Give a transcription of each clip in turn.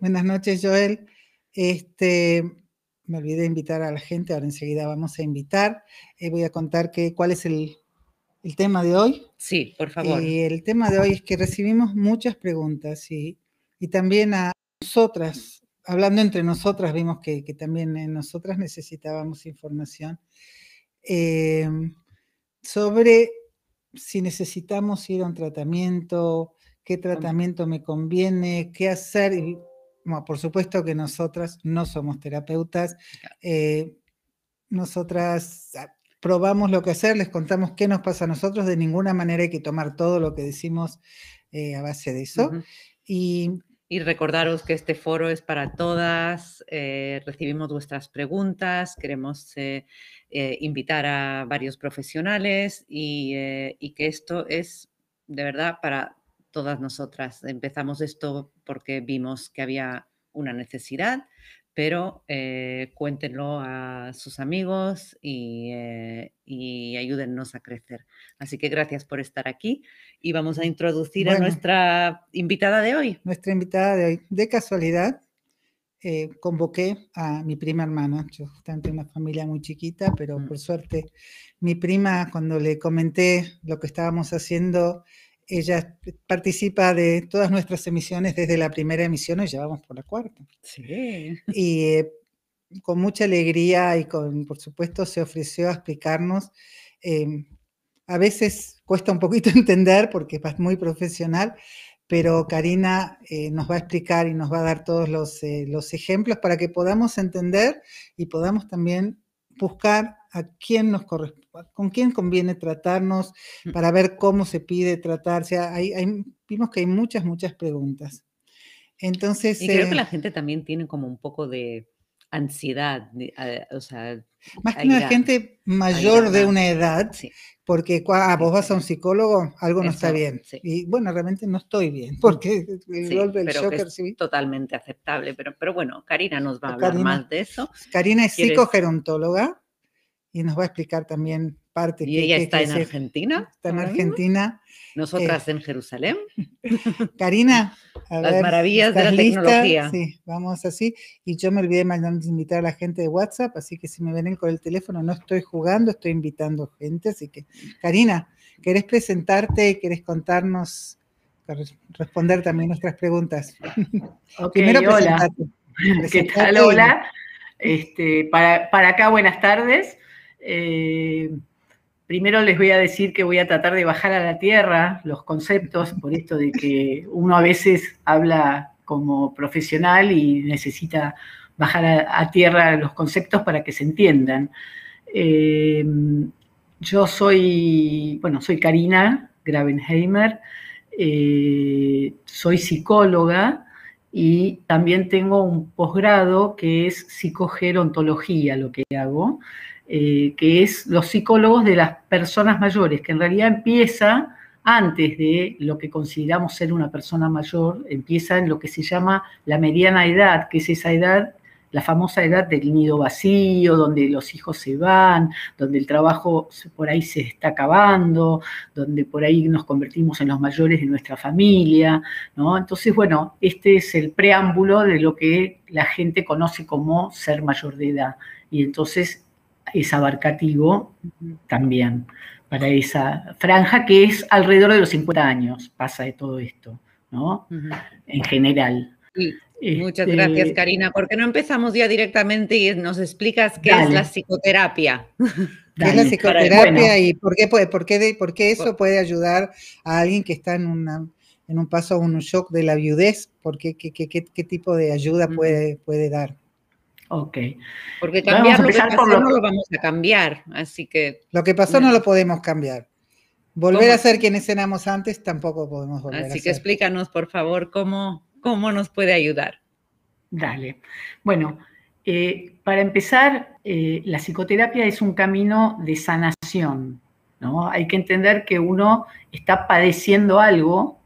Buenas noches, Joel. Este, me olvidé de invitar a la gente, ahora enseguida vamos a invitar. Eh, voy a contar que, cuál es el, tema de hoy. Sí, por favor. Y el tema de hoy es que recibimos muchas preguntas y, también a nosotras, hablando entre nosotras, vimos que, también nosotras necesitábamos información eh, sobre si necesitamos ir a un tratamiento, qué tratamiento me conviene, qué hacer. Y, por supuesto que nosotras no somos terapeutas. Eh, nosotras ah, probamos lo que hacer, les contamos qué nos pasa a nosotros. De ninguna manera hay que tomar todo lo que decimos eh, a base de eso. y, recordaros que este foro es para todas. Eh, recibimos vuestras preguntas. Queremos invitar a varios profesionales y, y que esto es de verdad para todas nosotras. Empezamos esto porque vimos que había una necesidad, pero eh, cuéntenlo a sus amigos eh, y, ayúdennos a crecer. Así que gracias por estar aquí y vamos a introducir a nuestra invitada de hoy. Nuestra invitada de hoy, de casualidad, eh, convoqué a mi prima hermana. Yo justamente una familia muy chiquita, pero mm. por suerte mi prima, cuando le comenté lo que estábamos haciendo, ella participa de todas nuestras emisiones desde la primera emisión y ya vamos por la cuarta. Sí. Y eh, con mucha alegría y con, por supuesto, se ofreció a explicarnos. Em, a veces cuesta un poquito entender porque es muy profesional, pero Karina eh, nos va a explicar y nos va a dar todos los, eh, los ejemplos para que podamos entender y podamos también buscar a quién nos con quién conviene tratarnos mm. para ver cómo se pide tratarse. Hay, vimos que hay muchas, muchas preguntas. Entonces, y creo que la eh gente también tiene como un poco de ansiedad, o sea, más que una gente mayor de una edad, porque ah, vos vas a un psicólogo, algo no está bien. Y bueno, realmente no estoy bien, porque el golpe del shocker es totalmente aceptable, pero, pero bueno, Karina nos va a hablar más de eso. Karina es psicogerontóloga y nos va a explicar también parte. ¿Y ella está en Argentina? Está en Argentina. Nosotras eh, en Jerusalén. Karina, las maravillas de la tecnología. Sí, vamos así. Y yo me olvidé de invitar a la gente de WhatsApp, así que si me ven con el teléfono, no estoy jugando, estoy invitando gente. Así que, Karina, ¿querés presentarte y querés contarnos, responder también nuestras preguntas? Primero, hola. ¿Qué tal? Hola. Este, para, para acá, buenas tardes. Eh, primero les voy a decir que voy a tratar de bajar a la tierra los conceptos, por esto de que uno a veces habla como profesional y necesita bajar a, tierra los conceptos para que se entiendan. Eh, yo soy, bueno, soy Karina Gravenheimer, eh, soy psicóloga y también tengo un posgrado que es psicogerontología, lo que hago. Eh, que es los psicólogos de las personas mayores, que en realidad empieza antes de lo que consideramos ser una persona mayor, empieza en lo que se llama la mediana edad, que es esa edad, la famosa edad del nido vacío, donde los hijos se van, donde el trabajo por ahí se está acabando, donde por ahí nos convertimos en los mayores de nuestra familia, ¿no? Entonces, bueno, este es el preámbulo de lo que la gente conoce como ser mayor de edad. Y entonces es abarcativo también para esa franja que es alrededor de los 50 años, pasa de todo esto, ¿no? En general. Muchas este, gracias, Karina. ¿Por qué no empezamos ya directamente y nos explicas qué es la psicoterapia? ¿Qué es la psicoterapia y por qué, puede, por, qué por qué eso puede ayudar a alguien que está en, una, en un paso, un shock de la viudez? ¿Por qué, qué, qué, qué tipo de ayuda puede, puede dar? Ok. Porque cambiar lo que pasó no lo vamos a cambiar, así que... Lo que pasó no lo podemos cambiar. Volver a ser quienes éramos antes tampoco podemos volver así a ser. Así que explícanos, por favor, cómo, cómo nos puede ayudar. Dale. Bueno, eh, para empezar, eh, la psicoterapia es un camino de sanación, ¿no? Hay que entender que uno está padeciendo algo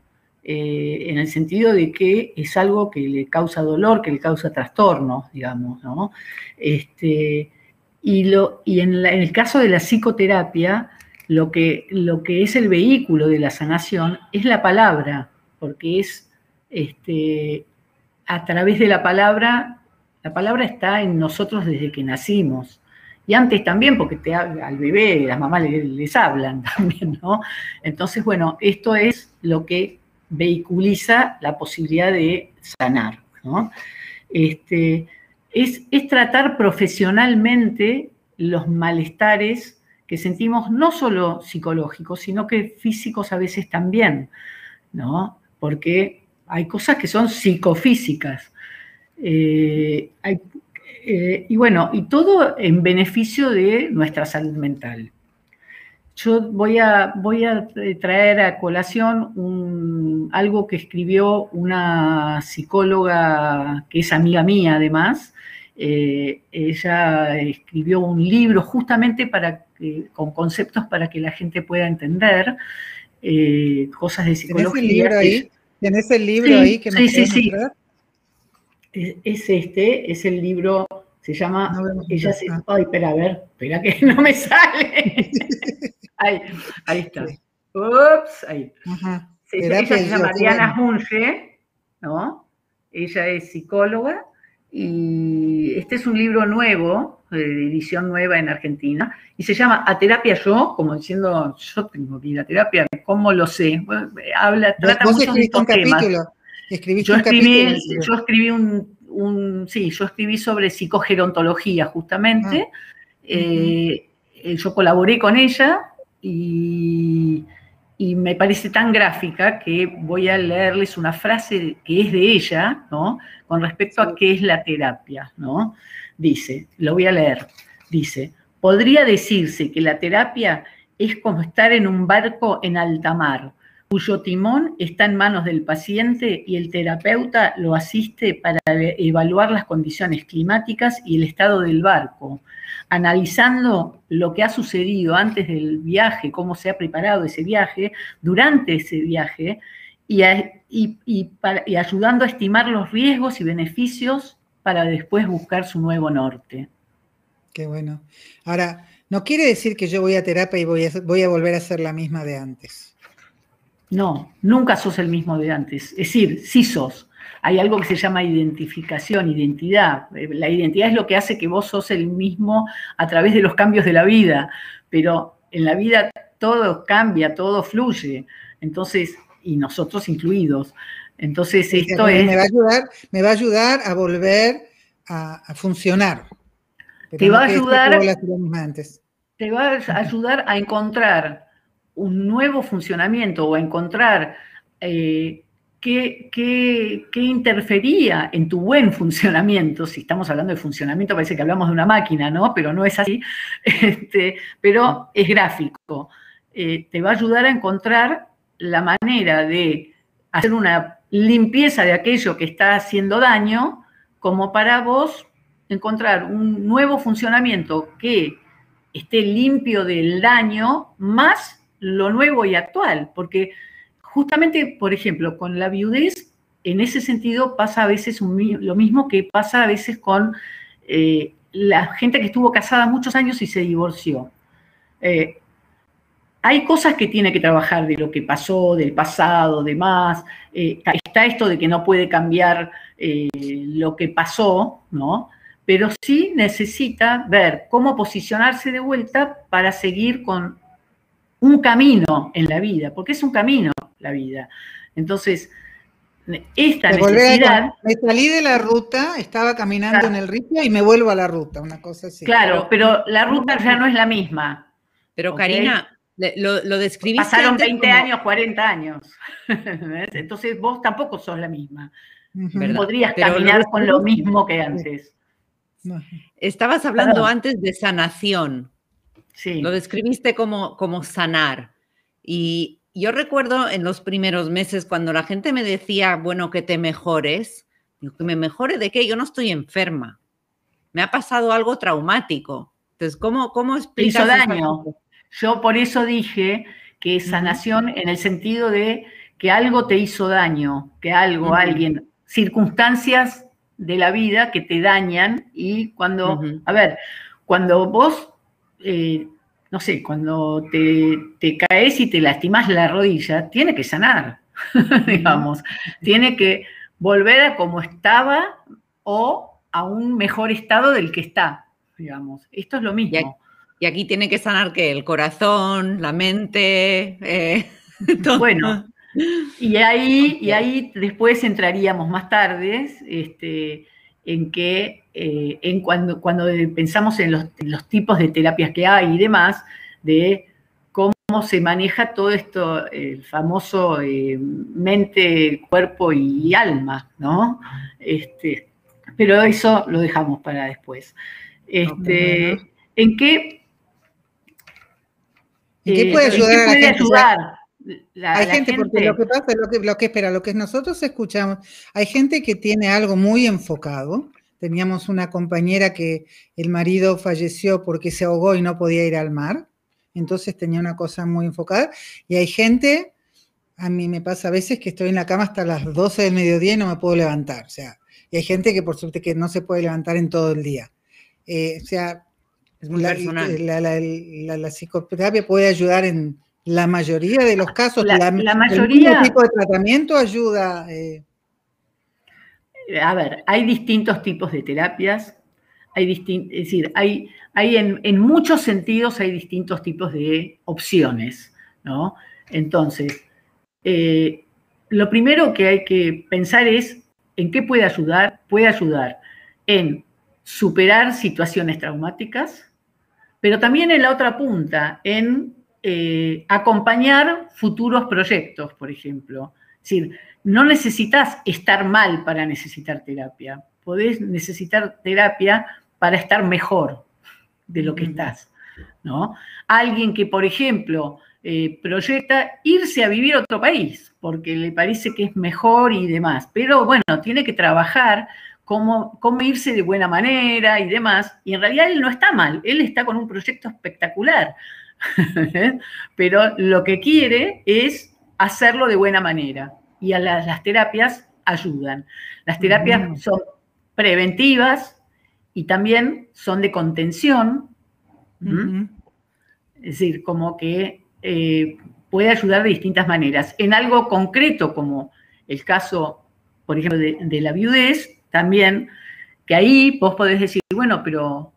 eh, en el sentido de que es algo que le causa dolor, que le causa trastornos, digamos, ¿no? Este, y, lo, y en, el caso de la psicoterapia, lo que, lo que es el vehículo de la sanación es la palabra, porque es, este, a través de la palabra, la palabra está en nosotros desde que nacimos. Y antes también, porque te, al bebé las mamás les, hablan también, ¿no? Entonces, bueno, esto es lo que vehiculiza la posibilidad de sanar, ¿no? Este, es, tratar profesionalmente los malestares que sentimos no solo psicológicos, sino que físicos a veces también, ¿no? Porque hay cosas que son psicofísicas. Eh, eh, y bueno, y todo en beneficio de nuestra salud mental. Yo voy a, voy a traer a colación algo que escribió una psicóloga que es amiga mía además. Eh, ella escribió un libro justamente para con conceptos para que la gente pueda entender cosas de psicología. ¿Tienes el libro ahí que sí, sí, sí. Es, este, es el libro, se llama, ella se, ay, espera, a ver, espera que no me sale. ahí, ahí está. Ups, ahí. ella se llama Diana Junge, ¿no? Ella es psicóloga y este es un libro nuevo, de edición nueva en Argentina, y se llama A Terapia Yo, como diciendo, yo tengo que ir a terapia, ¿cómo lo sé? habla, trata mucho de estos temas. yo, escribí, yo escribí un, sí, yo escribí sobre psicogerontología justamente, ah. eh, eh, yo colaboré con ella y, y, me parece tan gráfica que voy a leerles una frase que es de ella, ¿no? Con respecto a qué es la terapia, ¿no? Dice, lo voy a leer, dice, podría decirse que la terapia es como estar en un barco en alta mar, cuyo timón está en manos del paciente y el terapeuta lo asiste para evaluar las condiciones climáticas y el estado del barco, analizando lo que ha sucedido antes del viaje, cómo se ha preparado ese viaje, durante ese viaje, y, ayudando a estimar los riesgos y beneficios para después buscar su nuevo norte. Qué bueno. Ahora, no quiere decir que yo voy a terapia y voy a, voy a volver a ser la misma de antes. No, nunca sos el mismo de antes. Es decir, sí sos. Hay algo que se llama identificación, identidad. La identidad es lo que hace que vos sos el mismo a través de los cambios de la vida, pero en la vida todo cambia, todo fluye. Entonces, y nosotros incluidos. Entonces, esto es... Me va a ayudar, me va a, ayudar a volver a, funcionar. te va a ayudar... Te va a ayudar a encontrar un nuevo funcionamiento o a encontrar eh, qué, interfería en tu buen funcionamiento. Si estamos hablando de funcionamiento, parece que hablamos de una máquina, ¿no? Pero no es así. Este, pero es gráfico. Eh, te va a ayudar a encontrar la manera de hacer una limpieza de aquello que está haciendo daño, como para vos encontrar un nuevo funcionamiento que esté limpio del daño, más lo nuevo y actual, porque justamente, por ejemplo, con la viudez, en ese sentido pasa a veces lo mismo que pasa a veces con eh, la gente que estuvo casada muchos años y se divorció. Eh, hay cosas que tiene que trabajar de lo que pasó, del pasado, demás. Eh, está esto de que no puede cambiar lo que pasó, ¿no? Pero sí necesita ver cómo posicionarse de vuelta para seguir con un camino en la vida, porque es un camino la vida. Entonces, esta necesidad... me salí de la ruta, estaba caminando en el río y me vuelvo a la ruta, una cosa así. Claro, pero la ruta ya no es la misma. Pero Karina, lo, lo describiste. Pasaron 20 años, 40 años. Entonces vos tampoco sos la misma. Podrías caminar con lo mismo que antes. Estabas hablando antes de sanación. Sí. Lo describiste como, como sanar. Y yo recuerdo en los primeros meses cuando la gente me decía, bueno, que te mejores. Digo, que me mejore de qué? Yo no estoy enferma. Me ha pasado algo traumático. Entonces, ¿cómo, cómo explicas? Hizo daño. Yo por eso dije que sanación en el sentido de que algo te hizo daño, que algo, alguien, circunstancias de la vida que te dañan y cuando, a ver, cuando vos, eh, no sé, cuando te, caes y te lastimas la rodilla, tiene que sanar, digamos, tiene que, volver a como estaba o a un mejor estado del que está, digamos. Esto es lo mismo. Y aquí tiene que sanar que el corazón, la mente. Eh, bueno, y ahí, y ahí después entraríamos más tarde este, en que eh, en cuando, cuando pensamos en los, tipos de terapias que hay y demás, de cómo se maneja todo esto, el famoso eh, mente, cuerpo y alma, ¿no? Este, pero eso lo dejamos para después. Este, ¿En qué ¿Y qué puede ayudar a la gente? Ayudar? Hay gente, porque lo que pasa, lo que, lo que espera, lo que nosotros escuchamos, hay gente que tiene algo muy enfocado. Teníamos una compañera que el marido falleció porque se ahogó y no podía ir al mar, entonces tenía una cosa muy enfocada. Y hay gente, a mí me pasa a veces que estoy en la cama hasta las 12 del mediodía y no me puedo levantar, o sea, y hay gente que por suerte que no se puede levantar en todo el día. Eh, o sea, la, psicoterapia puede ayudar en la mayoría de los casos. La, mayoría. tipo de tratamiento ayuda. Eh. A ver, hay distintos tipos de terapias. Hay es decir, hay, hay en, muchos sentidos hay distintos tipos de opciones, ¿no? Entonces, eh, lo primero que hay que pensar es en qué puede ayudar. Puede ayudar en superar situaciones traumáticas, pero también en la otra punta, en eh, acompañar futuros proyectos, por ejemplo. Es decir, no necesitas estar mal para necesitar terapia, podés necesitar terapia para estar mejor de lo que estás. ¿no? Alguien que, por ejemplo, eh, proyecta irse a vivir a otro país porque le parece que es mejor y demás, pero bueno, tiene que trabajar cómo, irse de buena manera y demás. Y en realidad él no está mal, él está con un proyecto espectacular. Pero lo que quiere es hacerlo de buena manera. Y a las, terapias ayudan. Las terapias mm. son preventivas y también son de contención. Es decir, como que eh, puede ayudar de distintas maneras. En algo concreto, como el caso, por ejemplo, de la viudez, también, que ahí vos podés decir, bueno, pero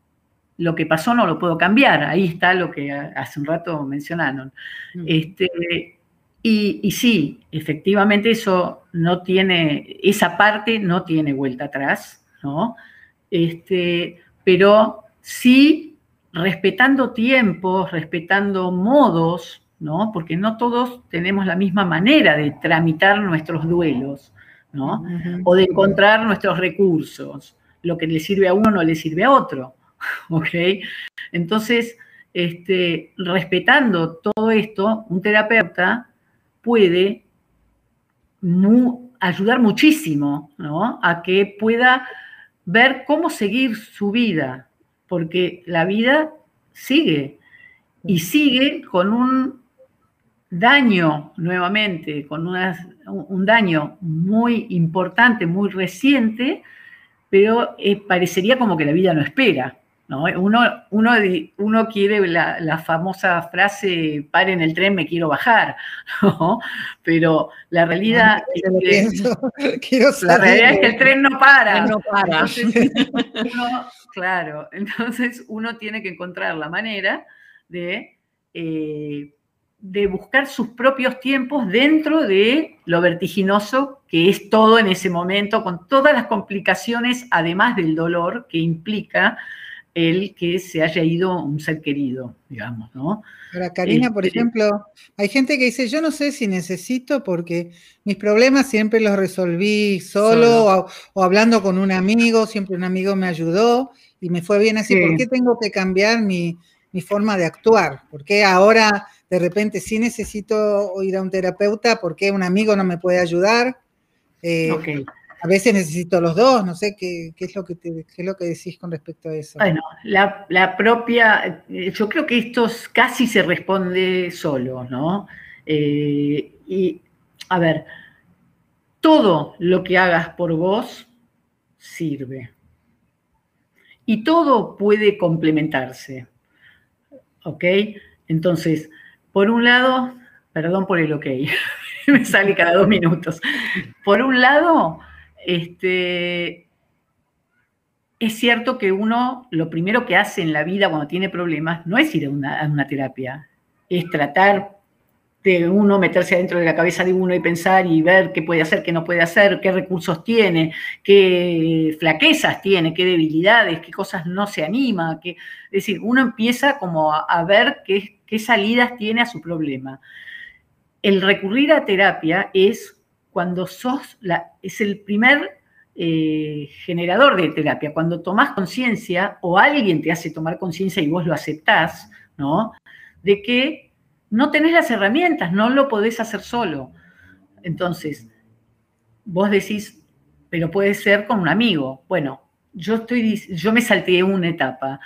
lo que pasó no lo puedo cambiar, ahí está lo que hace un rato mencionaron. Mm. Este, y, sí, efectivamente eso no tiene, esa parte no tiene vuelta atrás, ¿no? Este, pero sí respetando tiempos, respetando modos, ¿no? Porque no todos tenemos la misma manera de tramitar nuestros duelos. O de encontrar nuestros recursos. Lo que le sirve a uno no le sirve a otro, ¿ok? Entonces, este, respetando todo esto, un terapeuta puede ayudar muchísimo, A que pueda ver cómo seguir su vida, porque la vida sigue y sigue con un daño nuevamente, con un daño muy importante, muy reciente, pero eh, parecería como que la vida no espera. ¿No? Uno, uno, uno quiere la, famosa frase, pare en el tren, me quiero bajar, pero la realidad, es que, la realidad es que el tren no para. No para. claro, entonces uno tiene que encontrar la manera de... Eh, de buscar sus propios tiempos dentro de lo vertiginoso que es todo en ese momento, con todas las complicaciones, además del dolor que implica el que se haya ido un ser querido, digamos, ¿no? Ahora, Karina, por este, ejemplo, hay gente que dice, yo no sé si necesito porque mis problemas siempre los resolví solo, O, hablando con un amigo, siempre un amigo me ayudó y me fue bien así. ¿Por qué tengo que cambiar mi, mi forma de actuar? ¿Por qué ahora de repente sí necesito ir a un terapeuta porque un amigo no me puede ayudar. Eh, a veces necesito los dos, no sé qué, es lo que es lo que decís con respecto a eso. Bueno, la, propia, eh, yo creo que esto casi se responde solo, ¿no? Eh, y, a ver, todo lo que hagas por vos sirve. Y todo puede complementarse, ¿ok? Entonces, por un lado, perdón por el ok, me sale cada dos minutos. Por un lado, este, es cierto que uno lo primero que hace en la vida cuando tiene problemas no es ir a una, terapia, es tratar de uno meterse adentro de la cabeza de uno y pensar y ver qué puede hacer, qué no puede hacer, qué recursos tiene, qué flaquezas tiene, qué debilidades, qué cosas no se anima. Qué, es decir, uno empieza como a, ver qué, qué salidas tiene a su problema. El recurrir a terapia es cuando sos, es el primer eh, generador de terapia. Cuando tomás conciencia o alguien te hace tomar conciencia y vos lo aceptás, ¿no? De que no tenés las herramientas, no lo podés hacer solo. Entonces, vos decís, pero puede ser con un amigo. Bueno, yo, estoy, yo me salteé una etapa.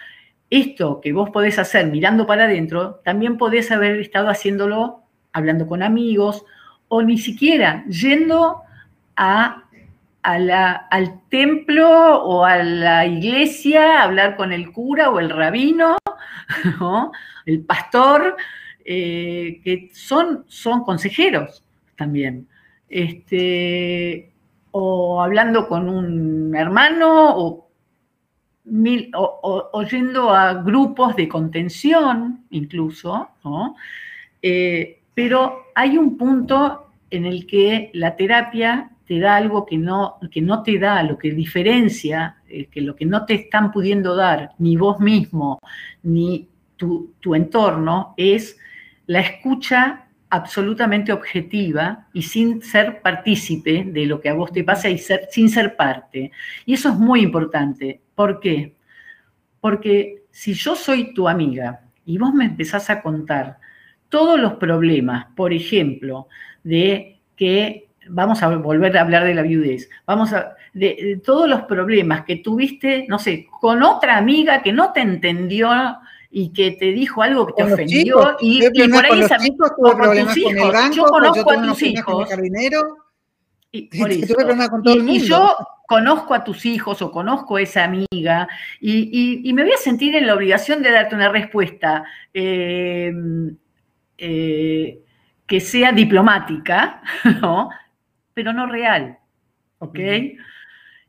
Esto que vos podés hacer mirando para adentro, también podés haber estado haciéndolo hablando con amigos o ni siquiera yendo a al templo o a la iglesia, hablar con el cura o el rabino, el pastor, eh, que son, son consejeros también. Este, o hablando con un hermano o, oyendo a grupos de contención incluso, eh, pero hay un punto en el que la terapia te da algo que no, que no te da, lo que diferencia, eh, que lo que no te están pudiendo dar ni vos mismo ni tu, entorno, es la escucha absolutamente objetiva y sin ser partícipe de lo que a vos te pasa y sin ser parte. Y eso es muy importante. ¿Por qué? Porque si yo soy tu amiga y vos me empezás a contar todos los problemas, por ejemplo, de que vamos a volver a hablar de la viudez, vamos a, de, todos los problemas que tuviste, no sé, con otra amiga que no te entendió y que te dijo algo que te ofendió y, por ahí esa amiga con tus hijos. yo conozco a tus hijos. Y, yo conozco a tus hijos o conozco a esa amiga y, me voy a sentir en la obligación de darte una respuesta eh, eh, que sea diplomática, ¿no? pero no real. ¿Ok?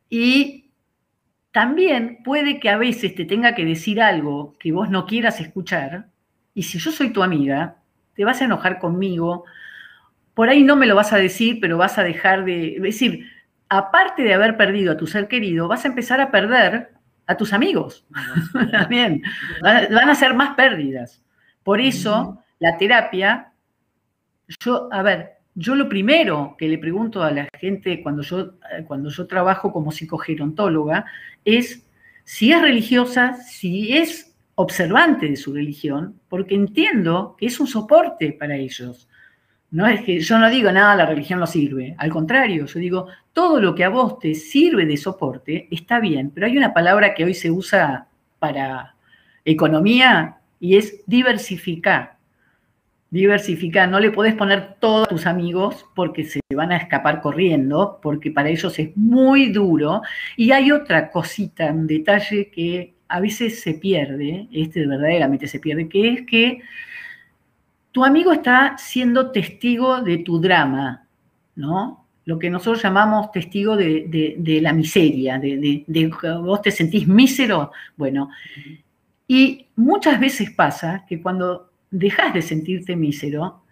Y también puede que a veces te tenga que decir algo que vos no quieras escuchar, y si yo soy tu amiga, te vas a enojar conmigo, por ahí no me lo vas a decir, pero vas a dejar de... Es decir, aparte de haber perdido a tu ser querido, vas a empezar a perder a tus amigos. También. Van a ser más pérdidas. Por eso, la terapia, yo, a ver, yo lo primero que le pregunto a la gente cuando yo, eh, cuando yo trabajo como psicogerontóloga es si es religiosa, si es observante de su religión, porque entiendo que es un soporte para ellos. No es que yo no digo nada, la religión no sirve. Al contrario, yo digo, todo lo que a vos te sirve de soporte está bien, pero hay una palabra que hoy se usa para economía y es diversificar diversificar, no le podés poner todos tus amigos porque se van a escapar corriendo, porque para ellos es muy duro. Y hay otra cosita, un detalle que a veces se pierde, este verdaderamente se pierde, que es que tu amigo está siendo testigo de tu drama, ¿no? Lo que nosotros llamamos testigo de, la miseria, de, de, vos te sentís mísero. Bueno, y muchas veces pasa que cuando dejas de sentirte mísero,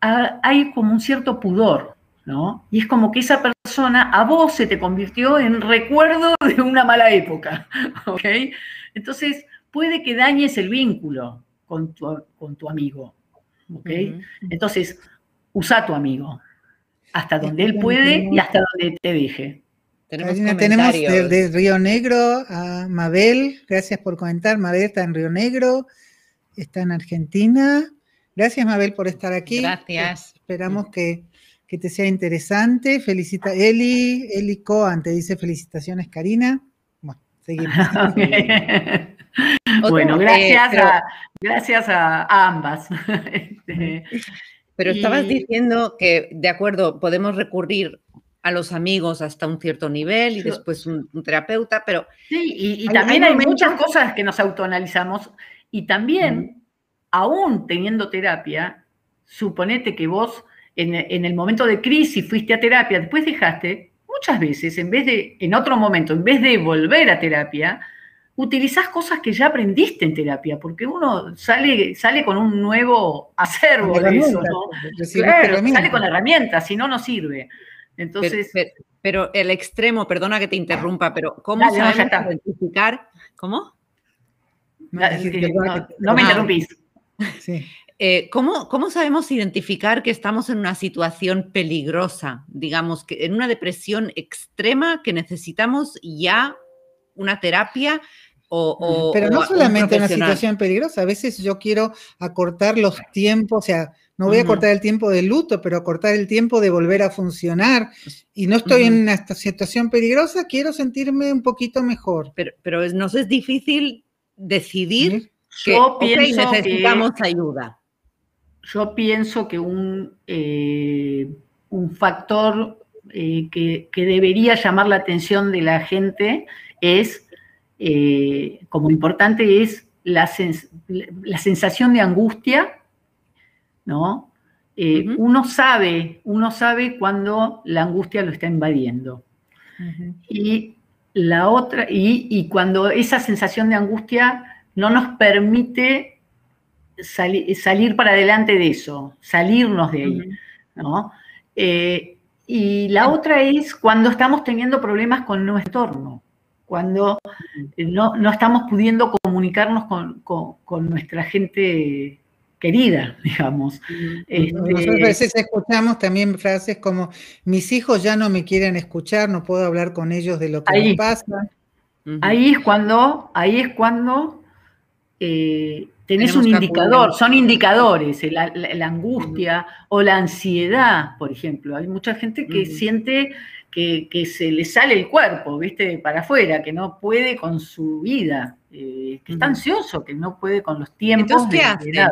hay como un cierto pudor, ¿no? Y es como que esa persona a vos se te convirtió en recuerdo de una mala época, ¿ok? Entonces, puede que dañes el vínculo con tu, con tu amigo, ¿ok? Entonces, usa a tu amigo, hasta donde él puede y hasta donde te deje. Tenemos, tenemos de, Río Negro a Mabel, gracias por comentar, Mabel está en Río Negro, está en Argentina. Gracias, Mabel, por estar aquí. Gracias. Esperamos que, te sea interesante. Felicita Eli, Eli Coan te dice felicitaciones, Karina. Bueno, seguimos. bueno, gracias, a, gracias a, ambas. Este, pero estabas diciendo que, de acuerdo, podemos recurrir a los amigos hasta un cierto nivel y después un, terapeuta, pero... Sí, y, también hay, muchas cosas que nos autoanalizamos y también, aún teniendo terapia, suponete que vos en, el momento de crisis fuiste a terapia, después dejaste, muchas veces, en vez de, en otro momento, en vez de volver a terapia, utilizás cosas que ya aprendiste en terapia, porque uno sale, sale con un nuevo acervo de eso, ¿no? Claro, sale con la herramienta, si no, no sirve. Entonces. Pero, el extremo, perdona que te interrumpa, pero ¿cómo se sabemos identificar? ¿Cómo? No, me interrumpís. Sí. Eh, ¿cómo, ¿cómo, sabemos identificar que estamos en una situación peligrosa, digamos, que en una depresión extrema que necesitamos ya una terapia o, Pero no solamente una situación peligrosa, a veces yo quiero acortar los tiempos, o sea, no voy a cortar el tiempo de luto, pero acortar el tiempo de volver a funcionar. Y no estoy en una situación peligrosa, quiero sentirme un poquito mejor. Pero, pero nos es difícil decidir que necesitamos ayuda. Yo pienso que un, eh, un factor eh, que, que, debería llamar la atención de la gente es eh, como importante es la, la, sensación de angustia, ¿no? Eh, uno sabe, uno sabe cuando la angustia lo está invadiendo. Y la otra, y, cuando esa sensación de angustia no nos permite salir para adelante de eso, salirnos de ahí, ¿no? Eh, y la otra es cuando estamos teniendo problemas con nuestro entorno cuando no, estamos pudiendo comunicarnos con, nuestra gente querida, digamos. Este, Nosotros a veces escuchamos también frases como, mis hijos ya no me quieren escuchar, no puedo hablar con ellos de lo que me pasa. Ahí es cuando, ahí es cuando eh, tenés un indicador, son indicadores, la, angustia o la ansiedad, por ejemplo. Hay mucha gente que siente que, se le sale el cuerpo, ¿viste? Para afuera, que no puede con su vida, eh, que está ansioso, que no puede con los tiempos. Entonces, ¿qué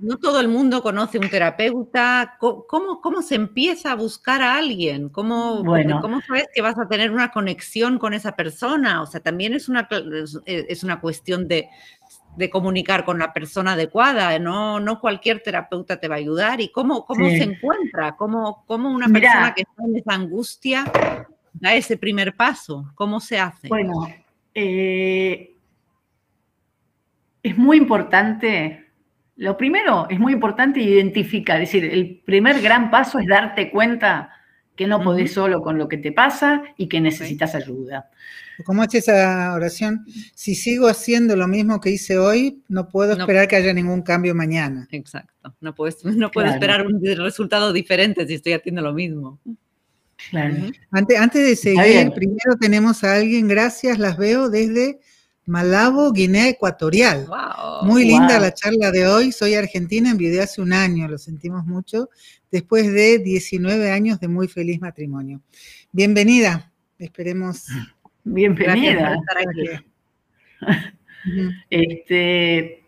No todo el mundo conoce un terapeuta. ¿Cómo, cómo se empieza a buscar a alguien? ¿Cómo, ¿Cómo sabes que vas a tener una conexión con esa persona? O sea, también es una, es una cuestión de de comunicar con la persona adecuada, no, no cualquier terapeuta te va a ayudar. ¿Y cómo, cómo se encuentra? ¿Cómo, cómo una persona que está en esa angustia da ese primer paso? ¿Cómo se hace? Bueno, eh, es muy importante, lo primero es muy importante identificar, es decir, el primer gran paso es darte cuenta que no podés solo con lo que te pasa y que necesitas ayuda. ¿Cómo es esa oración? Si sigo haciendo lo mismo que hice hoy, no puedo esperar que haya ningún cambio mañana. Exacto. No, puedes, no puedo esperar un resultado diferente si estoy haciendo lo mismo. Claro. antes, antes de seguir, primero tenemos a alguien, gracias, las veo desde Malabo, Guinea Ecuatorial. Muy linda la charla de hoy. Soy argentina, envidié hace un año, lo sentimos mucho, después de 19 años de muy feliz matrimonio. Bienvenida, esperemos. Bienvenida. este,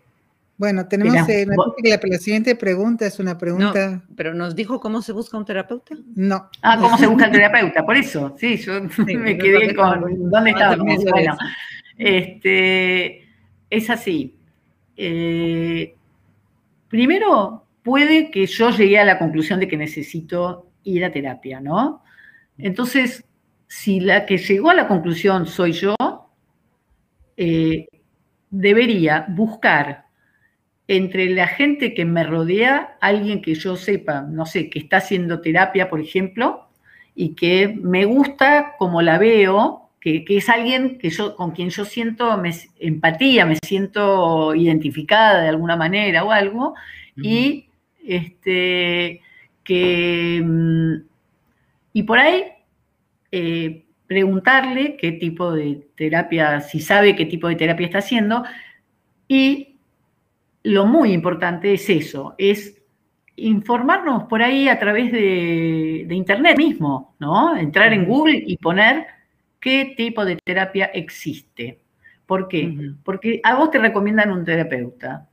bueno, tenemos, eh, la, siguiente pregunta es una pregunta. pero nos dijo cómo se busca un terapeuta. No. Ah, cómo se busca un terapeuta, por eso. Sí, yo me quedé con. ¿Dónde estábamos? Bueno, este, es así. Eh, primero, puede que yo llegue a la conclusión de que necesito ir a terapia, ¿no? Entonces, si la que llegó a la conclusión soy yo, eh, debería buscar entre la gente que me rodea, alguien que yo sepa, no sé, que está haciendo terapia, por ejemplo, y que me gusta como la veo, que, es alguien que yo, con quien yo siento empatía, me siento identificada de alguna manera o algo, y este, que, mm, y por ahí eh, preguntarle qué tipo de terapia, si sabe qué tipo de terapia está haciendo, y lo muy importante es eso, es informarnos por ahí a través de, de internet mismo, ¿no? Entrar en Google y poner qué tipo de terapia existe. ¿Por qué? Porque a vos te recomiendan un terapeuta.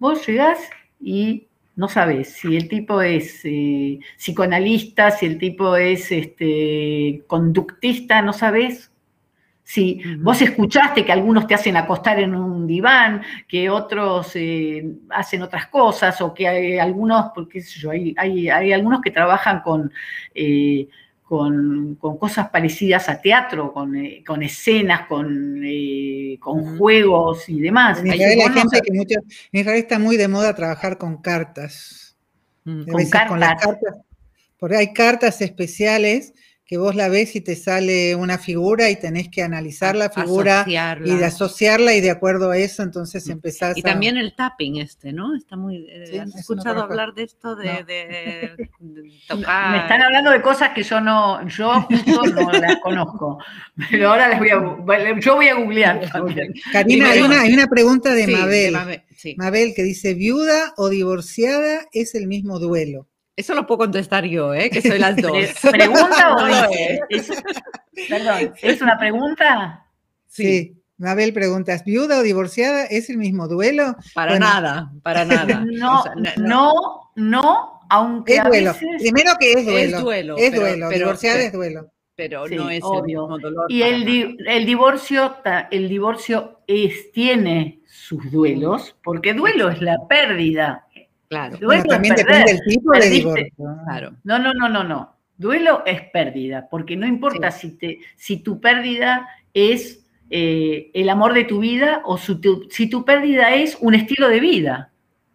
Vos llegás y no sabes si el tipo es eh, psicoanalista, si el tipo es este, conductista, no sabes. Si vos escuchaste que algunos te hacen acostar en un diván, que otros eh, hacen otras cosas, o que hay algunos, porque yo, hay, hay, algunos que trabajan con, eh, con, cosas parecidas a teatro, con, eh, escenas, con, eh, con juegos y demás. En Israel, hay gente que mucho, en Israel está muy de moda trabajar con cartas. Mm, con cartas. porque hay cartas especiales que vos la ves y te sale una figura y tenés que analizar la figura y de asociarla y de acuerdo a eso entonces mm. empezás Y también el tapping este, ¿no? Está muy... Eh, ¿Has escuchado hablar de esto? De, tocar... Me están hablando de cosas que yo no, yo justo no las conozco, pero ahora les voy a... Yo voy a googlear también. Karina, hay una, hay una pregunta de Mabel. Mabel que dice, ¿viuda o divorciada es el mismo duelo? Eso lo puedo contestar yo, ¿eh? que soy las dos. ¿Pregunta o es? perdón, ¿es una pregunta? Sí. Mabel pregunta, viuda o divorciada? ¿Es el mismo duelo? Para nada, para nada. No, no, no, aunque es duelo. Primero que es duelo. Es duelo. Es duelo, divorciada es duelo. Pero no es obvio. el mismo dolor. Y el, el, divorcio, el divorcio es, tiene sus duelos, porque duelo es la pérdida Claro. Duelo también depende del tipo de divorcio. Claro. No, no, no, no, no. Duelo es pérdida, porque no importa si, te, si tu pérdida es eh, el amor de tu vida o si tu pérdida es un estilo de vida.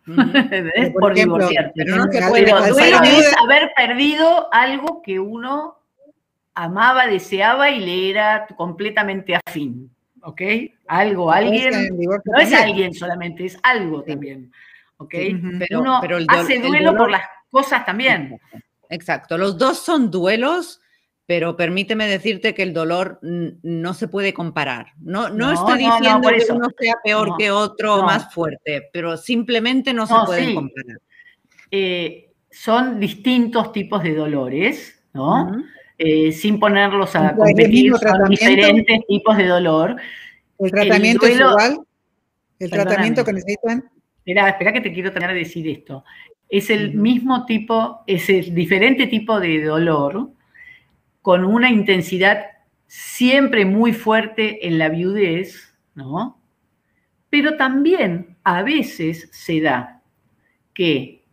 Por, divorciarte. Pero no duelo es haber perdido algo que uno amaba, deseaba y le era completamente afín. ¿Ok? Algo, alguien. No es alguien solamente, es algo también. ¿Ok? pero, uno hace duelo por las cosas también. Exacto, los dos son duelos, pero permíteme decirte que el dolor no se puede comparar. No, no, estoy diciendo que uno sea peor que otro o más fuerte, pero simplemente no se pueden comparar. Eh, son distintos tipos de dolores, ¿no? Eh, sin ponerlos a competir, son diferentes tipos de dolor. ¿El tratamiento es igual? ¿El tratamiento que necesitan? Espera, espera que te quiero tener que decir esto. Es el mismo tipo, es el diferente tipo de dolor con una intensidad siempre muy fuerte en la viudez, ¿no? Pero también a veces se da que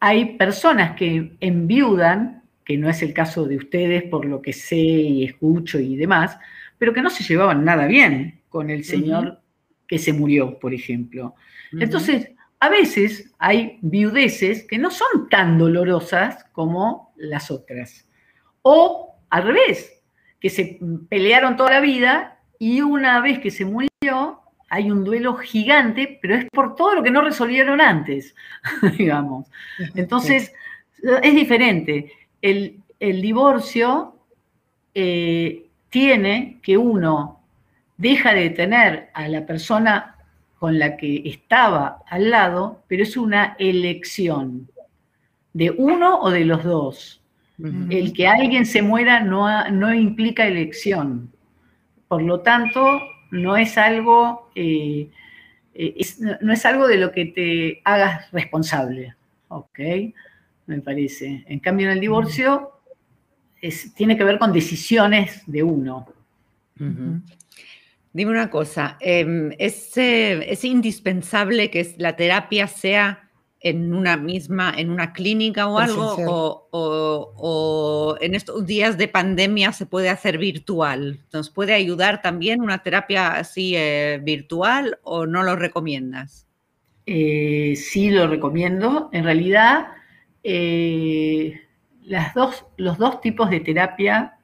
hay personas que enviudan, que no es el caso de ustedes por lo que sé y escucho y demás, pero que no se llevaban nada bien con el señor que se murió, por ejemplo. Entonces, a veces hay viudeces que no son tan dolorosas como las otras. O al revés, que se pelearon toda la vida y una vez que se murió hay un duelo gigante, pero es por todo lo que no resolvieron antes, digamos. Entonces, es diferente. El, divorcio eh, tiene que uno deja de tener a la persona con la que estaba al lado, pero es una elección de uno o de los dos. El que alguien se muera no, no, implica elección. Por lo tanto, no es algo, eh, eh, no es algo de lo que te hagas responsable. ¿Ok? Me parece. En cambio, en el divorcio tiene que ver con decisiones de uno. Dime una cosa, em, ¿es, indispensable que la terapia sea en una misma, en una clínica o algo? O, en estos días de pandemia se puede hacer virtual? ¿Nos puede ayudar también una terapia así eh, virtual o no lo recomiendas? Eh, sí, lo recomiendo. En realidad, eh, las dos, los dos tipos de terapia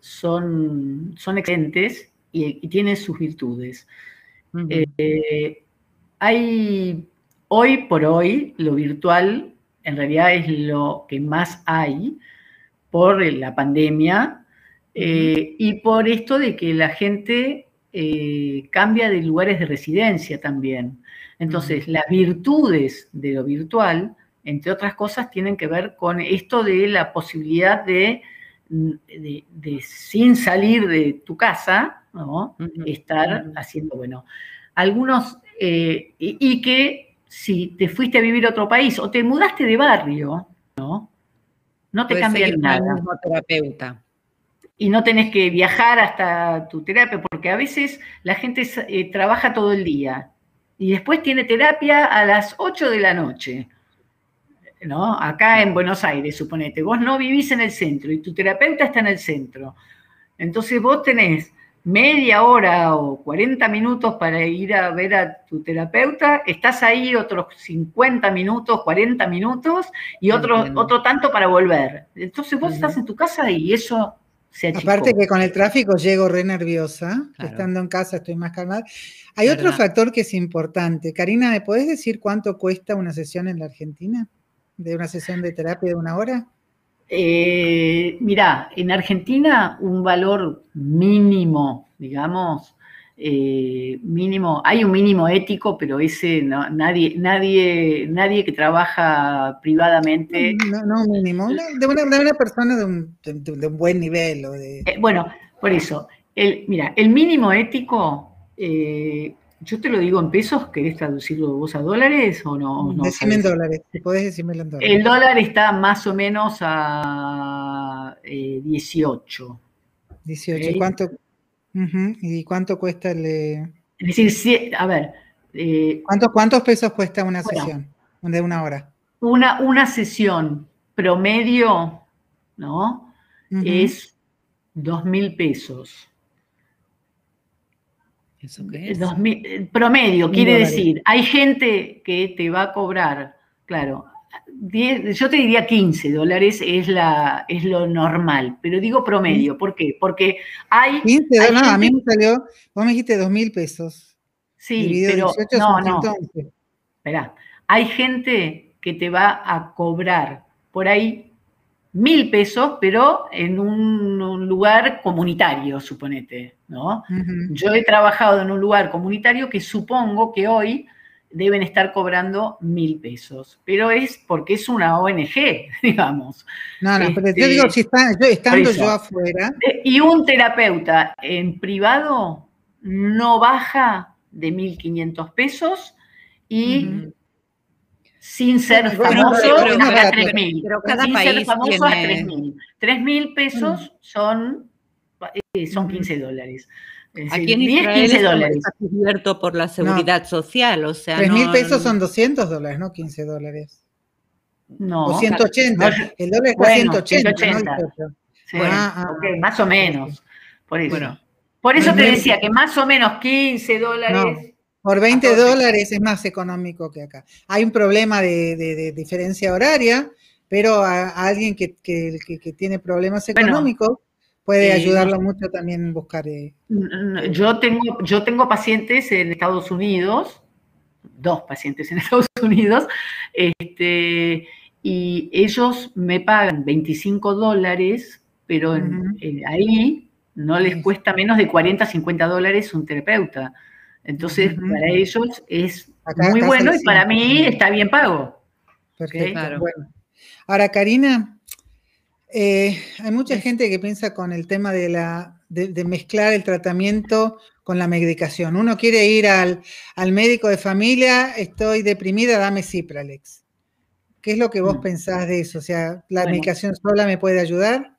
son, son excelentes y, tiene sus virtudes. Eh, hay, hoy por hoy, lo virtual en realidad es lo que más hay por la pandemia eh, y por esto de que la gente eh, cambia de lugares de residencia también. Entonces, las virtudes de lo virtual, entre otras cosas, tienen que ver con esto de la posibilidad de, de sin salir de tu casa, ¿no? Estar haciendo, bueno, algunos, eh, y, que si te fuiste a vivir a otro país o te mudaste de barrio, ¿no? No te cambia nada. terapeuta. Y no tenés que viajar hasta tu terapia, porque a veces la gente eh, trabaja todo el día y después tiene terapia a las 8 de la noche. ¿no? Acá en Buenos Aires, suponete, vos no vivís en el centro y tu terapeuta está en el centro. Entonces vos tenés media hora o 40 minutos para ir a ver a tu terapeuta, estás ahí otros 50 minutos, 40 minutos y otro, otro tanto para volver. Entonces vos estás en tu casa y eso se achicó. Aparte que con el tráfico llego re nerviosa, estando en casa estoy más calmada. Hay otro factor que es importante. Karina, ¿me podés decir cuánto cuesta una sesión en la Argentina? ¿De una sesión de terapia de una hora? Eh, mirá, en Argentina un valor mínimo, digamos, eh, mínimo, hay un mínimo ético, pero ese nadie, nadie, nadie que trabaja privadamente. No, no mínimo, de una, persona de un, buen nivel. Eh, bueno, por eso, el, mira, el mínimo ético yo te lo digo en pesos, ¿querés traducirlo vos a dólares o no? no Decime en dólares, podés decírmelo en dólares. El dólar está más o menos a 18. Eh, 18, ¿y cuánto, ¿y cuánto cuesta el...? Es decir, a ver... Eh, ¿Cuántos, pesos cuesta una sesión de una hora? Una, una sesión promedio, ¿no? Es dos mil pesos. ¿Eso qué es? Eh, promedio, quiere decir, hay gente que te va a cobrar, claro, yo te diría 15 dólares es, la, es lo normal, pero digo promedio, ¿por qué? Porque hay... 15 dólares, a mí me salió, vos me dijiste 2 mil pesos. Sí, pero no, no. Espera, hay gente que te va a cobrar por ahí mil pesos, pero en un, lugar comunitario, suponete, ¿no? Yo he trabajado en un lugar comunitario que supongo que hoy deben estar cobrando mil pesos, pero es porque es una ONG, digamos. No, no, pero yo digo, si está, yo, estando yo afuera. Y un terapeuta en privado no baja de 1.500 pesos y sin ser famoso, pero, 3.000. Pero cada sin ser famoso tiene... 3.000. 3.000 pesos mm. son, eh, son 15 dólares. Aquí en Israel 15 dólares. está cubierto por la seguridad social, o sea, 3.000 no, pesos son 200 dólares, no 15 dólares. No. O 180. el dólar está bueno, 180. 180. ¿no? Sí, ah, ah, okay, más o menos. Por eso. Bueno, por eso te decía que más o menos 15 dólares. Por 20 dólares es más económico que acá. Hay un problema de, diferencia horaria, pero a, alguien que, tiene problemas económicos puede eh, ayudarlo mucho también buscar. Eh, yo, tengo, yo tengo pacientes en Estados Unidos, dos pacientes en Estados Unidos, este, y ellos me pagan 25 dólares, pero ahí no les cuesta menos de 40, 50 dólares un terapeuta. Entonces, para ellos es muy bueno y para mí está bien pago. Perfecto. Ahora, Karina, eh, hay mucha gente que piensa con el tema de, la, de, mezclar el tratamiento con la medicación. Uno quiere ir al, médico de familia, estoy deprimida, dame Cipralex. ¿Qué es lo que vos mm. pensás de eso? O sea, ¿la medicación sola me puede ayudar?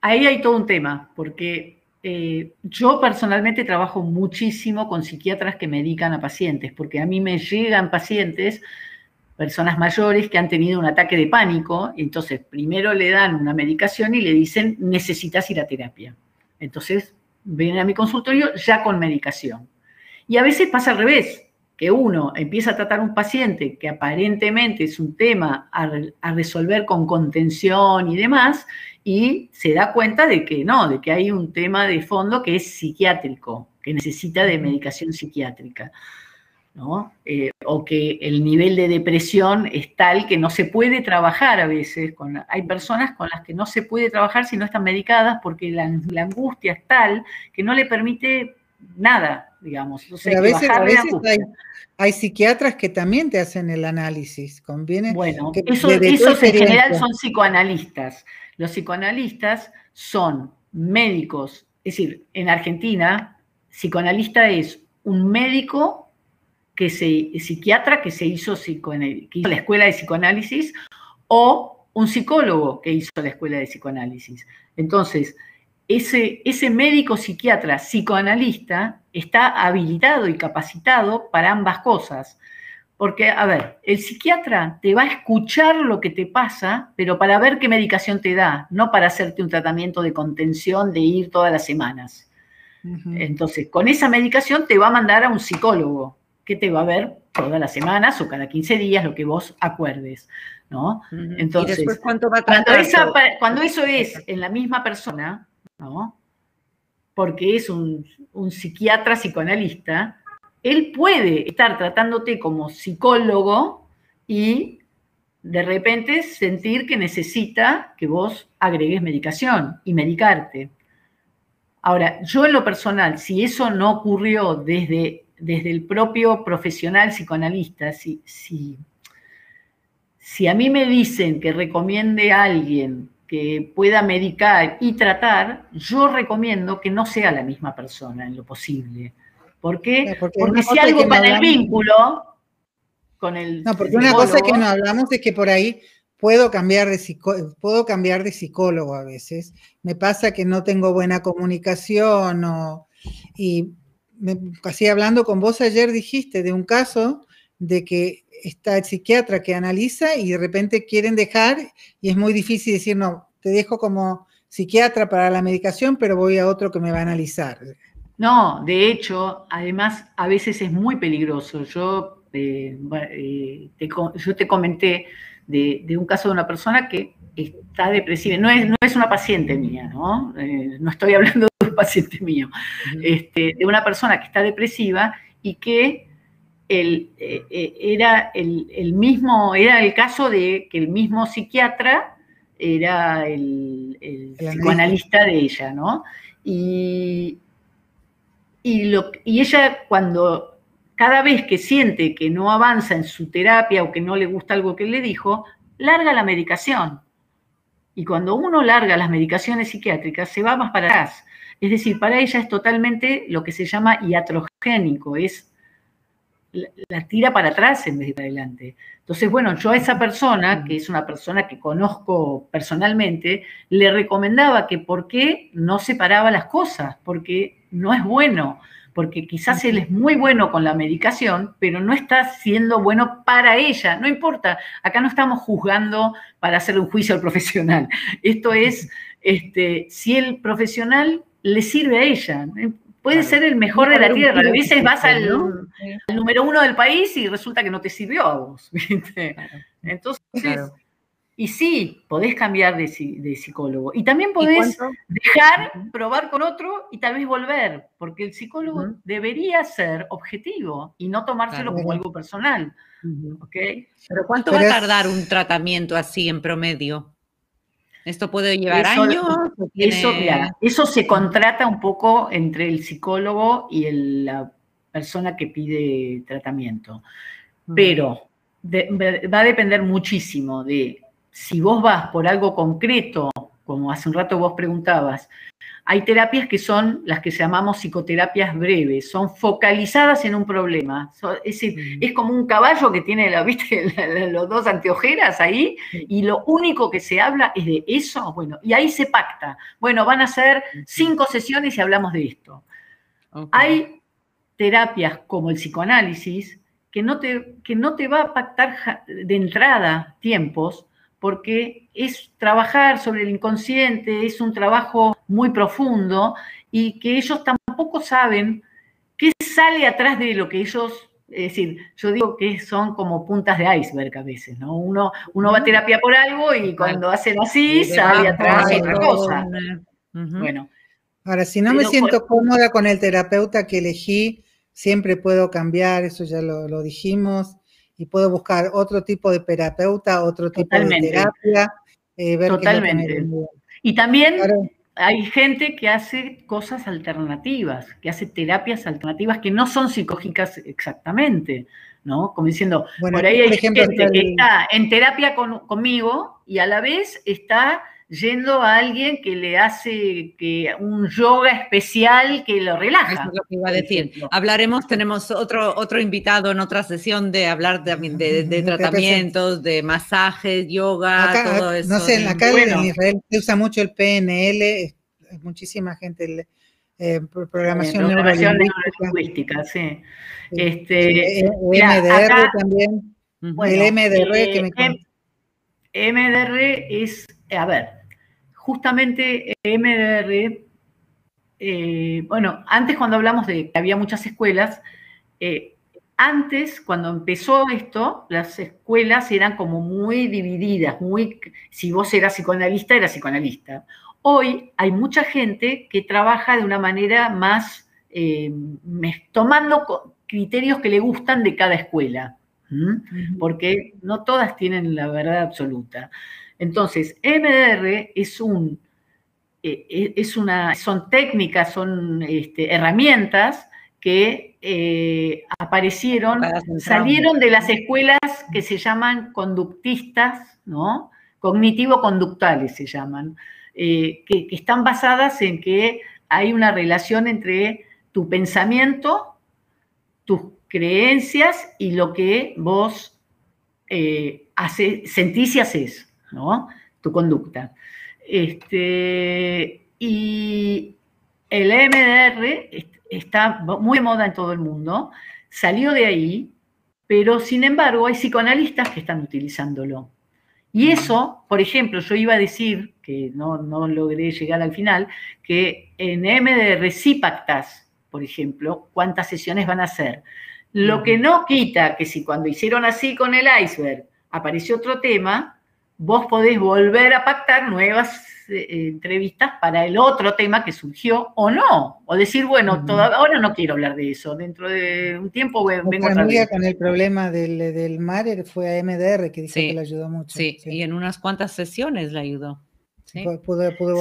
Ahí hay todo un tema, porque eh, yo personalmente trabajo muchísimo con psiquiatras que medican a pacientes, porque a mí me llegan pacientes, personas mayores que han tenido un ataque de pánico, entonces primero le dan una medicación y le dicen necesitas ir a terapia. Entonces vienen a mi consultorio ya con medicación. Y a veces pasa al revés, que uno empieza a tratar un paciente que aparentemente es un tema a, a resolver con contención y demás, y se da cuenta de que no, de que hay un tema de fondo que es psiquiátrico, que necesita de medicación psiquiátrica. ¿No? Eh, o que el nivel de depresión es tal que no se puede trabajar a veces. Con, hay personas con las que no se puede trabajar si no están medicadas porque la, angustia es tal que no le permite nada, digamos. a veces, hay, psiquiatras que también te hacen el análisis, ¿conviene? Bueno, eso, esos en general son psicoanalistas. Los psicoanalistas son médicos, es decir, en Argentina, psicoanalista es un médico que se, psiquiatra que se hizo, que hizo la escuela de psicoanálisis o un psicólogo que hizo la escuela de psicoanálisis. Entonces, ese, ese médico psiquiatra psicoanalista está habilitado y capacitado para ambas cosas. Porque, a ver, el psiquiatra te va a escuchar lo que te pasa, pero para ver qué medicación te da, no para hacerte un tratamiento de contención de ir todas las semanas. Entonces, con esa medicación te va a mandar a un psicólogo que te va a ver todas las semanas o cada 15 días, lo que vos acuerdes, ¿no? Entonces, cuando, cuando, eso es en la misma persona, ¿no? Porque es un, un psiquiatra psicoanalista, él puede estar tratándote como psicólogo y de repente sentir que necesita que vos agregues medicación y medicarte. Ahora, yo en lo personal, si eso no ocurrió desde, desde el propio profesional psicoanalista, si, si, si a mí me dicen que recomiende a alguien que pueda medicar y tratar, yo recomiendo que no sea la misma persona en lo posible. ¿Por qué? Porque, si algo para el vínculo con el. No, porque una cosa que no hablamos es que por ahí puedo cambiar de puedo cambiar de psicólogo a veces. Me pasa que no tengo buena comunicación o, y casi hablando con vos ayer dijiste de un caso de que está el psiquiatra que analiza y de repente quieren dejar y es muy difícil decir, no, te dejo como psiquiatra para la medicación, pero voy a otro que me va a analizar. No, de hecho, además a veces es muy peligroso. Yo, eh, eh, te, yo te comenté de, un caso de una persona que está depresiva. No es, no es una paciente mía, ¿no? Eh, no estoy hablando de un paciente mío. Este, de una persona que está depresiva y que el, era el, mismo, era el caso de que el mismo psiquiatra era el, el psicoanalista de ella, ¿no? Y, y, ella cuando cada vez que siente que no avanza en su terapia o que no le gusta algo que le dijo, larga la medicación. Y cuando uno larga las medicaciones psiquiátricas, se va más para atrás. Es decir, para ella es totalmente lo que se llama iatrogénico, es la, tira para atrás en vez de para adelante. Entonces, bueno, yo a esa persona, que es una persona que conozco personalmente, le recomendaba que por qué no separaba las cosas, porque no es bueno, porque quizás él es muy bueno con la medicación, pero no está siendo bueno para ella. No importa, acá no estamos juzgando para hacer un juicio al profesional. Esto es, este, si el profesional le sirve a ella. Puede ser el mejor de la tierra. A veces vas al, número uno del país y resulta que no te sirvió a vos. Entonces, y sí, podés cambiar de, psicólogo. Y también podés dejar, probar con otro y tal vez volver, porque el psicólogo debería ser objetivo y no tomárselo como algo personal. Pero ¿cuánto va a tardar un tratamiento así en promedio? ¿Esto puede llevar años? Eso, eso se contrata un poco entre el psicólogo y la persona que pide tratamiento. Pero va a depender muchísimo de si vos vas por algo concreto, como hace un rato vos preguntabas, hay terapias que son las que llamamos psicoterapias breves, son focalizadas en un problema. Es, decir, es como un caballo que tiene la, ¿viste? los dos anteojeras ahí y lo único que se habla es de eso. Bueno, y ahí se pacta. Bueno, van a ser cinco sesiones y hablamos de esto. Hay terapias como el psicoanálisis que no, te, que no te va a pactar de entrada tiempos, porque es trabajar sobre el inconsciente, es un trabajo muy profundo y que ellos tampoco saben qué sale atrás de lo que ellos, es decir, yo digo que son como puntas de iceberg a veces, ¿no? Uno, uno va a terapia por algo y cuando hacen así sale atrás otra cosa. Bueno. Ahora, si no me siento cómoda con el terapeuta que elegí, siempre puedo cambiar, eso ya lo dijimos y puedo buscar otro tipo de terapeuta, otro tipo de terapia. Eh, Totalmente. y también hay gente que hace cosas alternativas, que hace terapias alternativas que no son psicológicas exactamente, ¿no? Como diciendo, por ahí hay gente que está en terapia conmigo y a la vez está yendo a alguien que le hace que un yoga especial que lo relaja. Eso es lo que iba a decir. Hablaremos, tenemos otro, otro invitado en otra sesión de hablar de, de, tratamientos, de masajes, yoga, todo eso. No sé, acá en Israel se usa mucho el PNL, muchísima gente eh, programación, neurolingüística. sí. Este, MDR también. el MDR que me MDR es, a ver, justamente MDR, eh, bueno, antes cuando hablamos de que había muchas escuelas, eh, antes, cuando empezó esto, las escuelas eran como muy divididas, muy, si vos eras psicoanalista, eras psicoanalista. Hoy hay mucha gente que trabaja de una manera más, eh, tomando criterios que le gustan de cada escuela, porque no todas tienen la verdad absoluta. Entonces, MDR es un, eh, eh, es una, son técnicas, son este, herramientas que eh, aparecieron, salieron de las escuelas que se llaman conductistas, ¿no? Cognitivo-conductales se llaman, que, que, están basadas en que hay una relación entre tu pensamiento, tus creencias y lo que vos hace, sentís y haces, ¿no? Tu conducta. Este, y el MDR está muy de moda en todo el mundo, salió de ahí, pero sin embargo hay psicoanalistas que están utilizándolo. Y eso, por ejemplo, yo iba a decir, que no, no logré llegar al final, que en MDR sí pactas, por ejemplo, cuántas sesiones van a hacer. Lo que no quita que si cuando hicieron así con el iceberg apareció otro tema, vos podés volver a pactar nuevas eh, entrevistas para el otro tema que surgió o no. O decir, bueno, ahora no quiero hablar de eso, dentro de un tiempo vengo a amiga con el problema del, del mar fue a MDR, que dice que le ayudó mucho. Sí, y en unas cuantas sesiones le ayudó. Sí,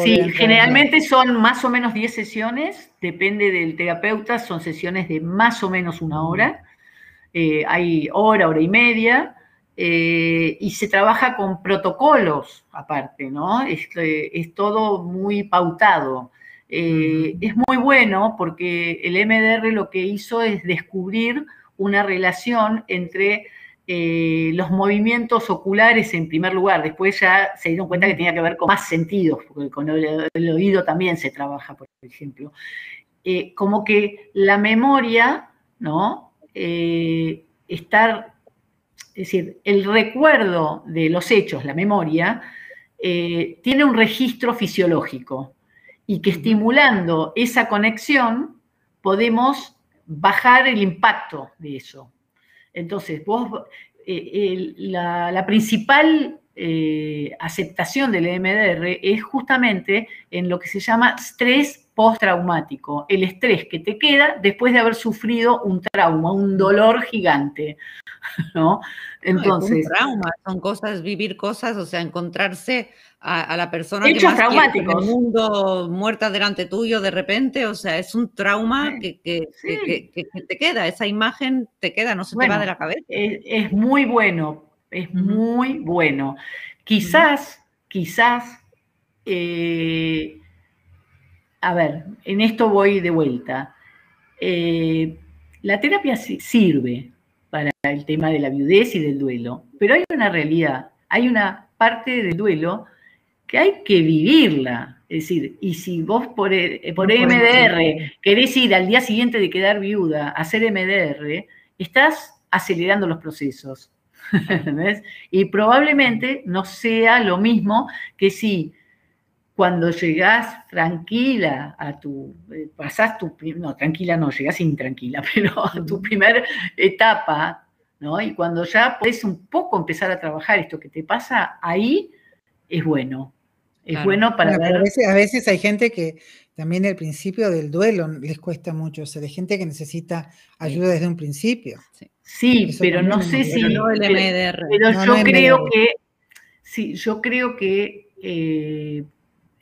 sí generalmente son más o menos 10 sesiones, depende del terapeuta, son sesiones de más o menos una hora, eh, hay hora, hora y media, eh, y se trabaja con protocolos aparte, ¿no? Es, es todo muy pautado. Eh, es muy bueno porque el MDR lo que hizo es descubrir una relación entre eh, los movimientos oculares en primer lugar, después ya se dieron cuenta que tenía que ver con más sentidos, porque con el, oído también se trabaja, por ejemplo. como que la memoria, ¿no? estar es decir, el recuerdo de los hechos, la memoria, eh, tiene un registro fisiológico y que estimulando esa conexión podemos bajar el impacto de eso. Entonces, vos, eh, la, principal eh, aceptación del EMDR es justamente en lo que se llama estrés postraumático, el estrés que te queda después de haber sufrido un trauma, un dolor gigante. ¿no? Entonces. trauma, son cosas, vivir cosas, o sea, encontrarse a, la persona que más en el mundo muerta delante tuyo de repente, o sea, es un trauma que, te queda, esa imagen te queda, no se te va de la cabeza. Es, muy bueno, es muy bueno. Quizás, quizás, eh, a ver, en esto voy de vuelta. Eh, la terapia sirve, para el tema de la viudez y del duelo. Pero hay una realidad, hay una parte del duelo que hay que vivirla. Es decir, y si vos por, eh, por MDR querés ir al día siguiente de quedar viuda a hacer MDR, estás acelerando los procesos. y probablemente no sea lo mismo que si cuando llegás tranquila a tu, eh, pasás tu, no, tranquila no, llegás intranquila, pero a tu primera etapa, ¿no? Y cuando ya podés un poco empezar a trabajar esto que te pasa, ahí es bueno. Es bueno para ver... A veces, hay gente que también el principio del duelo les cuesta mucho, o sea, hay gente que necesita ayuda desde un principio. Sí, pero no sé si... Pero, pero yo creo que, sí, yo creo que eh,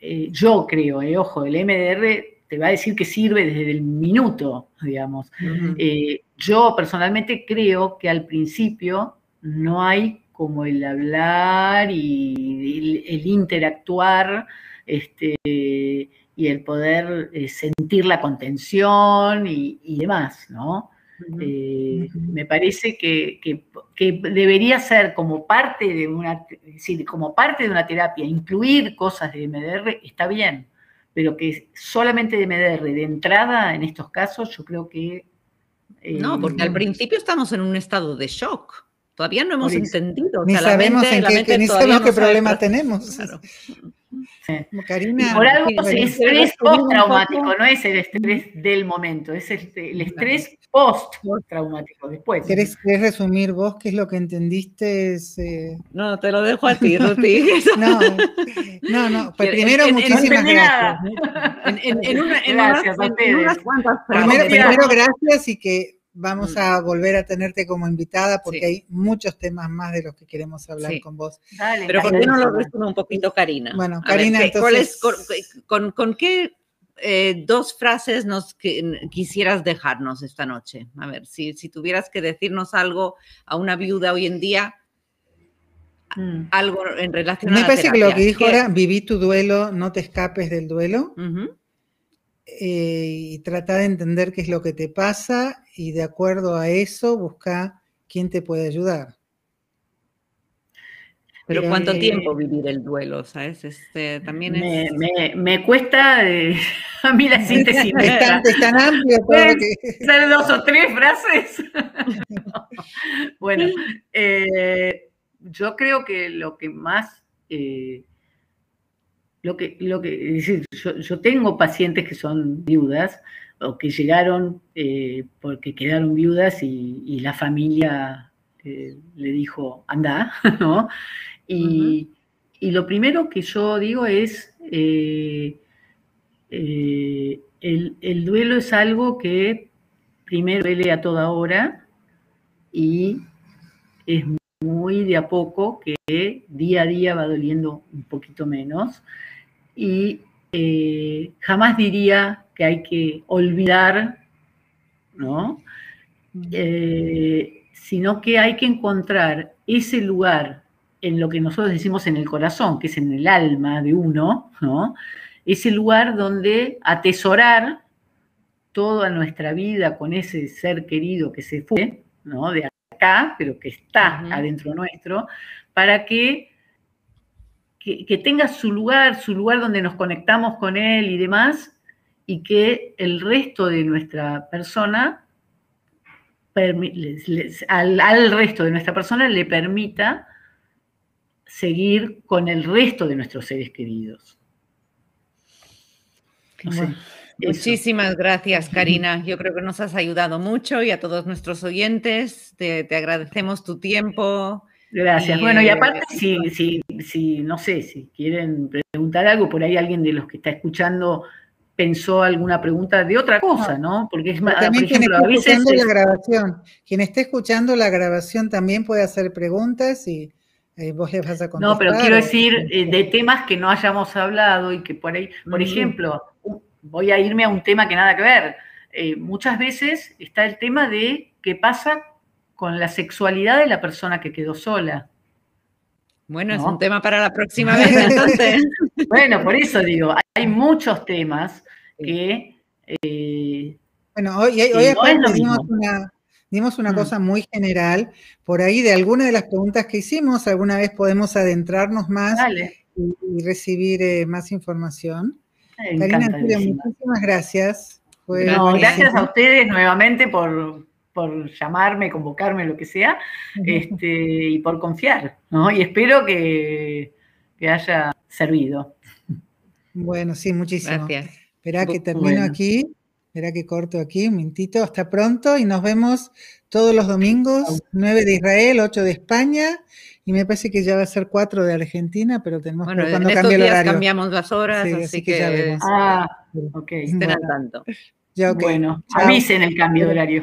eh, yo creo, eh, ojo, el MDR te va a decir que sirve desde el minuto, digamos. Eh, yo personalmente creo que al principio no hay como el hablar y el, interactuar este, y el poder sentir la contención y, y demás, ¿no? Eh, me parece que, debería ser como parte de una, como parte de una terapia, incluir cosas de MDR está bien, pero que solamente de MDR de entrada en estos casos, yo creo que... no, porque al principio estamos en un estado de shock. Todavía no hemos entendido. Ni sabemos, en qué, ni sabemos qué problema tenemos. Karina, por algo es estrés post-traumático, no es el estrés del momento, es el, estrés post-traumático después. ¿Querés, resumir vos qué es lo que entendiste? Eh? No, te lo dejo a ti, Ruti. no, no, no. Pues primero, muchísimas gracias. En, una, gracias en unas cuantas Primero, primero, gracias y que Vamos mm. a volver a tenerte como invitada porque hay muchos temas más de los que queremos hablar con vos. Dale, Pero ¿por qué no lo resume un poquito Karina? Bueno, Karina, entonces... con, qué eh, dos frases nos quisieras dejarnos esta noche? A ver, si, tuvieras que decirnos algo a una viuda hoy en día, mm. algo en relación Me a Me parece que lo que dijo ahora, viví tu duelo, no te escapes del duelo. Eh, y trata de entender qué es lo que te pasa y de acuerdo a eso busca quién te puede ayudar. Pero ¿cuánto eh, tiempo vivir el duelo? ¿Sabes? Este, también es... me, cuesta eh, a mí la síntesis. es, tan, amplio Ser dos o tres frases. bueno, yo creo que lo que más lo que, lo que, decir, yo, tengo pacientes que son viudas o que llegaron eh, porque quedaron viudas y, la familia eh, le dijo, anda, ¿no? Y, lo primero que yo digo es, eh, el, el, duelo es algo que primero duele a toda hora y es muy de a poco que día a día va doliendo un poquito menos. Y eh, jamás diría que hay que olvidar, ¿no? Eh, sino que hay que encontrar ese lugar en lo que nosotros decimos en el corazón, que es en el alma de uno, ¿no? Ese lugar donde atesorar toda nuestra vida con ese ser querido que se fue, ¿no? De acá, pero que está adentro nuestro, para que que, tenga su lugar, su lugar donde nos conectamos con él y demás, y que el resto de nuestra persona, al, resto de nuestra persona le permita seguir con el resto de nuestros seres queridos. Muchísimas gracias, Karina. Yo creo que nos has ayudado mucho y a todos nuestros oyentes. te agradecemos tu tiempo, Gracias. bueno, y aparte, si, si, si, no sé, si quieren preguntar algo, por ahí alguien de los que está escuchando pensó alguna pregunta de otra cosa, ¿no? Porque es más, también quien esté escuchando la grabación, quien esté escuchando la grabación también puede hacer preguntas y eh, vos le vas a contestar. No, pero quiero decir eh, de temas que no hayamos hablado y que por ahí, por ejemplo, voy a irme a un tema que nada que ver. Eh, muchas veces está el tema de qué pasa con la sexualidad de la persona que quedó sola. Bueno, es un tema para la próxima vez, entonces. bueno, por eso digo, hay muchos temas que... Eh, bueno, hoy, hoy dimos una, mm. cosa muy general, por ahí de alguna de las preguntas que hicimos, alguna vez podemos adentrarnos más y, recibir eh, más información. Karina, muchísimas gracias. gracias a ustedes nuevamente por, por llamarme, convocarme, lo que sea, este, y por confiar, ¿no? Y espero que, haya servido. Bueno, sí, muchísimo. Gracias. Espera que termino aquí, espera que corto aquí un mintito, hasta pronto y nos vemos todos los domingos, 9 de Israel, 8 de España y me parece que ya va a ser 4 de Argentina, pero tenemos que ver cuando cambie el horario. cambiamos las horas, así, que, ya vemos. Ah, ok. Estén al tanto. Bueno, avisen el cambio de horario.